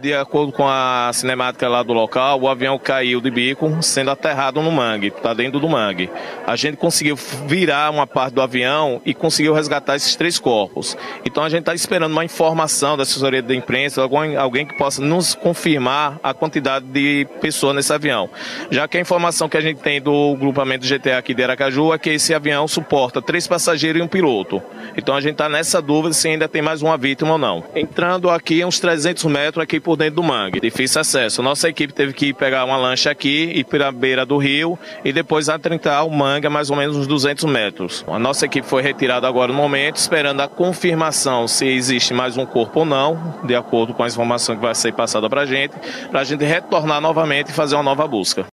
De acordo com a cinemática lá do local, o avião caiu de bico, sendo aterrado no mangue, está dentro do mangue. A gente conseguiu virar uma parte do avião e conseguiu resgatar esses três corpos. Então a gente está esperando uma informação da assessoria da imprensa, alguém, alguém que possa nos confirmar a quantidade de pessoas nesse avião. Já que a informação que a gente tem do grupamento GTA aqui de Aracaju é que esse avião suporta três passageiros e um piloto. Então a gente está nessa dúvida se ainda tem mais uma vítima ou não. Entrando aqui uns 300 metros aqui por dentro do mangue. Difícil acesso. Nossa equipe teve que pegar uma lancha aqui e para a beira do rio e depois atrentar o mangue a mais ou menos uns 200 metros. A nossa equipe foi retirada agora no momento, esperando a confirmação se existe mais um corpo ou não, de acordo com a informação que vai ser passada para a gente, para a gente retornar novamente e fazer uma nova busca.